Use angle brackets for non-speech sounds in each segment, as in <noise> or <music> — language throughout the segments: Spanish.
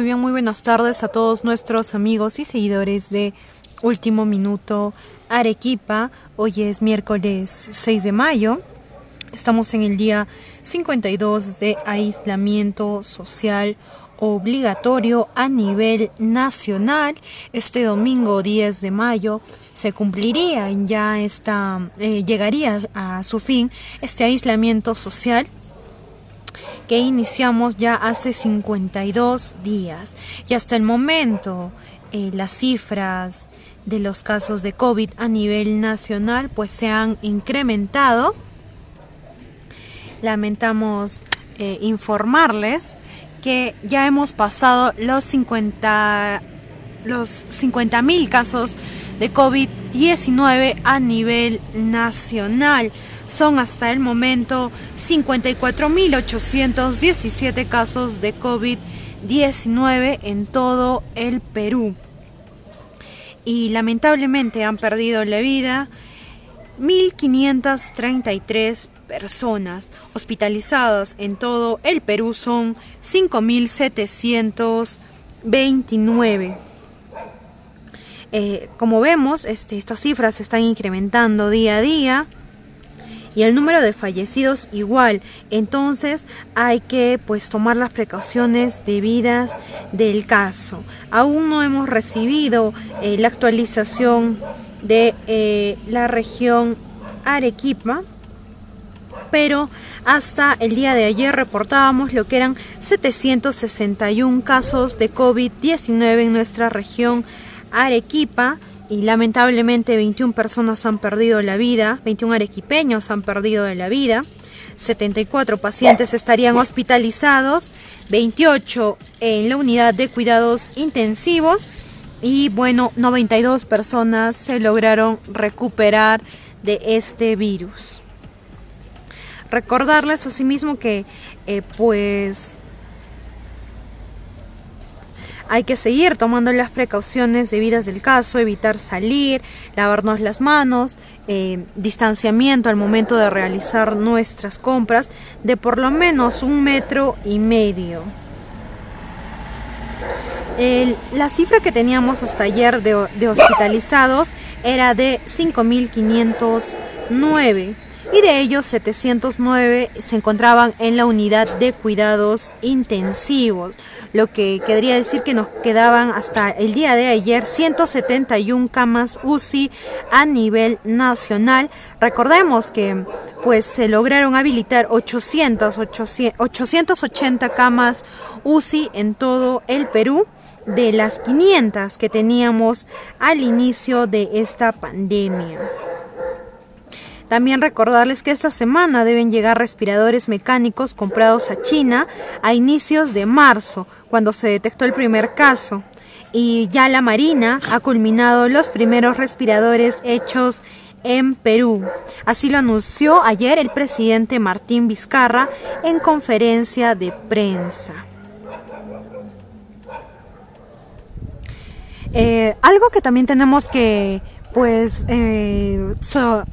Muy bien, muy buenas tardes a todos nuestros amigos y seguidores de Último Minuto Arequipa. Hoy es miércoles 6 de mayo. Estamos en el día 52 de aislamiento social obligatorio a nivel nacional. Este domingo 10 de mayo se cumpliría ya esta, eh, llegaría a su fin este aislamiento social que iniciamos ya hace 52 días y hasta el momento eh, las cifras de los casos de COVID a nivel nacional pues se han incrementado. Lamentamos eh, informarles que ya hemos pasado los 50 los 50 mil casos de COVID-19 a nivel nacional son hasta el momento 54.817 casos de COVID-19 en todo el Perú. Y lamentablemente han perdido la vida 1.533 personas hospitalizadas en todo el Perú son 5.729. Eh, como vemos, este, estas cifras se están incrementando día a día y el número de fallecidos igual. Entonces hay que pues tomar las precauciones debidas del caso. Aún no hemos recibido eh, la actualización de eh, la región Arequipa, pero hasta el día de ayer reportábamos lo que eran 761 casos de COVID-19 en nuestra región Arequipa y lamentablemente 21 personas han perdido la vida, 21 arequipeños han perdido la vida, 74 pacientes estarían hospitalizados, 28 en la unidad de cuidados intensivos y bueno, 92 personas se lograron recuperar de este virus. Recordarles asimismo que eh, pues hay que seguir tomando las precauciones debidas del caso, evitar salir, lavarnos las manos, eh, distanciamiento al momento de realizar nuestras compras de por lo menos un metro y medio. la cifra que teníamos hasta ayer de, de hospitalizados era de 5.509 y de ellos 709 se encontraban en la unidad de cuidados intensivos, lo que querría decir que nos quedaban hasta el día de ayer 171 camas UCI a nivel nacional. Recordemos que pues se lograron habilitar 800, 880 camas UCI en todo el Perú de las 500 que teníamos al inicio de esta pandemia. También recordarles que esta semana deben llegar respiradores mecánicos comprados a China a inicios de marzo, cuando se detectó el primer caso. Y ya la Marina ha culminado los primeros respiradores hechos en Perú. Así lo anunció ayer el presidente Martín Vizcarra en conferencia de prensa. Eh, algo que también tenemos que pues eh,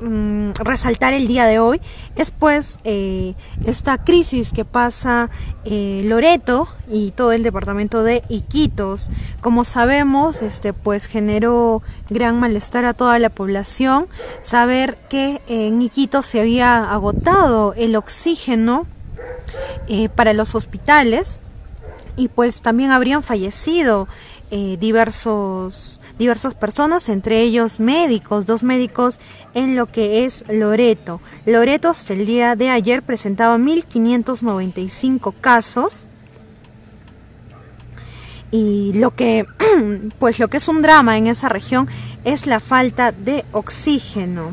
mm, resaltar el día de hoy es pues eh, esta crisis que pasa eh, Loreto y todo el departamento de Iquitos. Como sabemos este pues generó gran malestar a toda la población saber que en Iquitos se había agotado el oxígeno para los hospitales y pues también habrían fallecido diversos diversas personas, entre ellos médicos, dos médicos en lo que es Loreto. Loreto el día de ayer presentaba 1.595 casos y lo que <clears throat> pues lo que es un drama en esa región es la falta de oxígeno.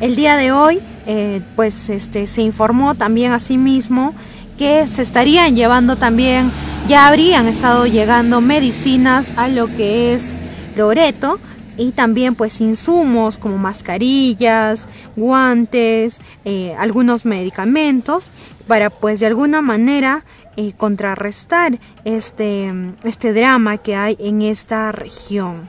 El día de hoy eh, pues este se informó también asimismo que se estarían llevando también ya habrían estado llegando medicinas a lo que es Loreto y también pues insumos como mascarillas, guantes, eh, algunos medicamentos para pues de alguna manera eh, contrarrestar este, este drama que hay en esta región.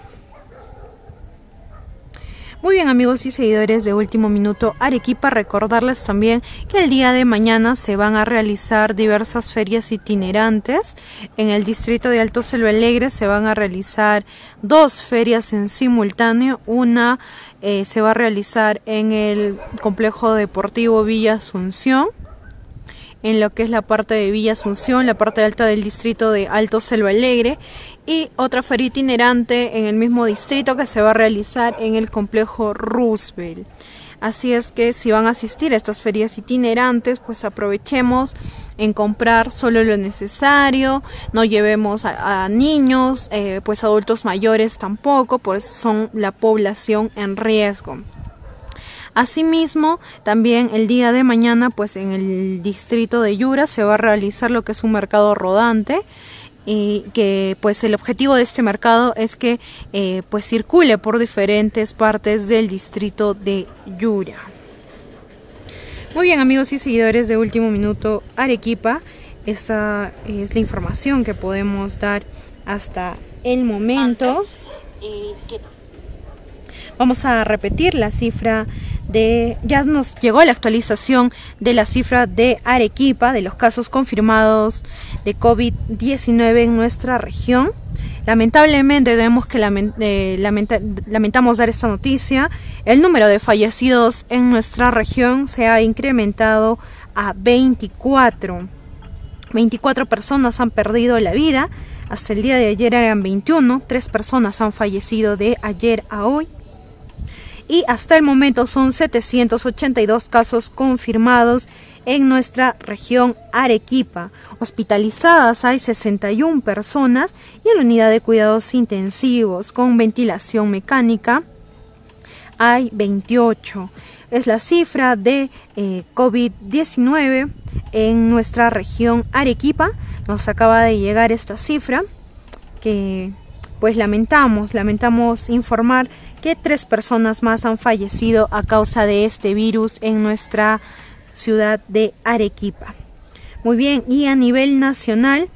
Muy bien amigos y seguidores de Último Minuto Arequipa, recordarles también que el día de mañana se van a realizar diversas ferias itinerantes. En el distrito de Alto Selva Alegre se van a realizar dos ferias en simultáneo. Una eh, se va a realizar en el complejo deportivo Villa Asunción en lo que es la parte de Villa Asunción, la parte alta del distrito de Alto Selva Alegre y otra feria itinerante en el mismo distrito que se va a realizar en el complejo Roosevelt. Así es que si van a asistir a estas ferias itinerantes, pues aprovechemos en comprar solo lo necesario, no llevemos a, niños, eh, pues adultos mayores tampoco, pues son la población en riesgo. Asimismo, también el día de mañana, pues en el distrito de Yura se va a realizar lo que es un mercado rodante y que pues el objetivo de este mercado es que eh, pues circule por diferentes partes del distrito de Yura. Muy bien amigos y seguidores de Último Minuto Arequipa, esta es la información que podemos dar hasta el momento. Vamos a repetir la cifra ya nos llegó la actualización de la cifra de Arequipa, de los casos confirmados de COVID-19 en nuestra región. Lamentablemente tenemos que eh, lamentamos dar esta noticia. El número de fallecidos en nuestra región se ha incrementado a 24. 24 personas han perdido la vida. Hasta el día de ayer eran 21. Tres personas han fallecido de ayer a hoy y hasta el momento son 782 casos confirmados en nuestra región Arequipa. Hospitalizadas hay 61 personas y en la unidad de cuidados intensivos con ventilación mecánica hay 28. Es la cifra de eh, COVID-19 en nuestra región Arequipa. Nos acaba de llegar esta cifra que pues lamentamos, lamentamos informar que tres personas más han fallecido a causa de este virus en nuestra ciudad de Arequipa. Muy bien, y a nivel nacional,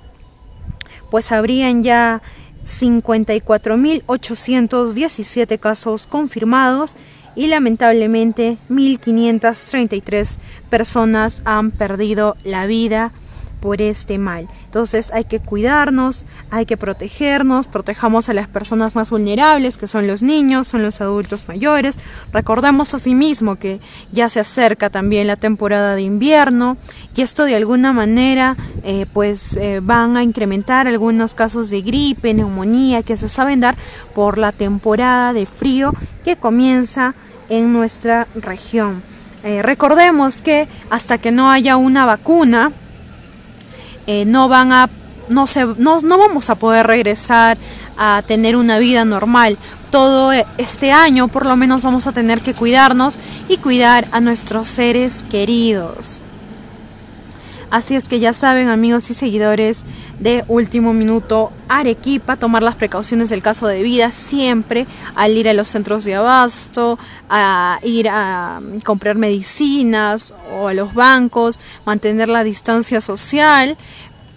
pues habrían ya 54.817 casos confirmados y lamentablemente 1.533 personas han perdido la vida por este mal. Entonces hay que cuidarnos, hay que protegernos, protejamos a las personas más vulnerables, que son los niños, son los adultos mayores. Recordemos asimismo que ya se acerca también la temporada de invierno y esto de alguna manera eh, pues eh, van a incrementar algunos casos de gripe, neumonía que se saben dar por la temporada de frío que comienza en nuestra región. Eh, recordemos que hasta que no haya una vacuna, eh, no van a no, se, no, no vamos a poder regresar a tener una vida normal. Todo este año por lo menos vamos a tener que cuidarnos y cuidar a nuestros seres queridos. Así es que ya saben amigos y seguidores de Último Minuto Arequipa, tomar las precauciones del caso de vida siempre al ir a los centros de abasto, a ir a comprar medicinas o a los bancos, mantener la distancia social,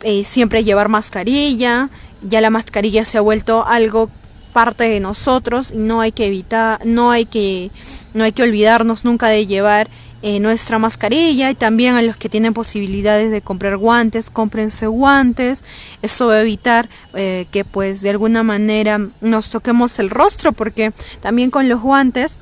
eh, siempre llevar mascarilla, ya la mascarilla se ha vuelto algo parte de nosotros y no hay que evitar, no hay que, no hay que olvidarnos nunca de llevar eh, nuestra mascarilla y también a los que tienen posibilidades de comprar guantes, cómprense guantes. Eso va a evitar eh, que pues de alguna manera nos toquemos el rostro porque también con los guantes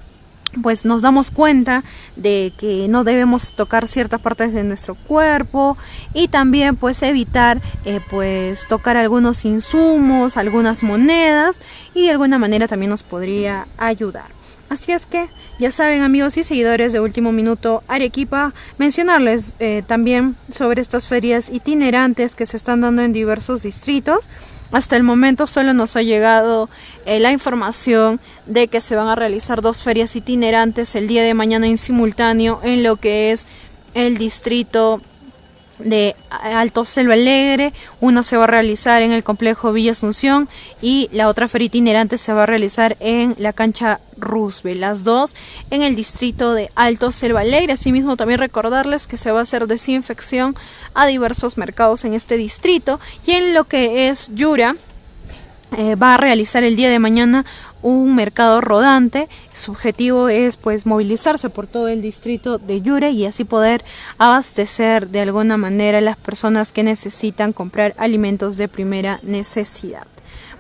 pues nos damos cuenta de que no debemos tocar ciertas partes de nuestro cuerpo y también pues evitar eh, pues tocar algunos insumos, algunas monedas y de alguna manera también nos podría ayudar. Así es que ya saben amigos y seguidores de Último Minuto Arequipa, mencionarles eh, también sobre estas ferias itinerantes que se están dando en diversos distritos. Hasta el momento solo nos ha llegado eh, la información de que se van a realizar dos ferias itinerantes el día de mañana en simultáneo en lo que es el distrito de Alto Selva Alegre, una se va a realizar en el complejo Villa Asunción y la otra feria itinerante se va a realizar en la cancha Roosevelt, las dos en el distrito de Alto Selva Alegre. Asimismo también recordarles que se va a hacer desinfección a diversos mercados en este distrito y en lo que es Yura eh, va a realizar el día de mañana un mercado rodante. Su objetivo es pues movilizarse por todo el distrito de Yure y así poder abastecer de alguna manera a las personas que necesitan comprar alimentos de primera necesidad.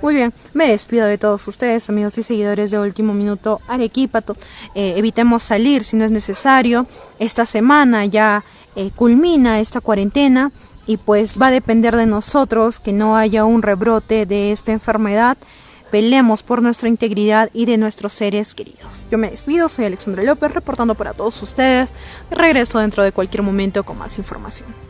Muy bien, me despido de todos ustedes, amigos y seguidores de Último Minuto Arequipa. Eh, evitemos salir si no es necesario. Esta semana ya eh, culmina esta cuarentena y pues va a depender de nosotros que no haya un rebrote de esta enfermedad. Pelemos por nuestra integridad y de nuestros seres queridos. Yo me despido, soy Alexandra López reportando para todos ustedes. Regreso dentro de cualquier momento con más información.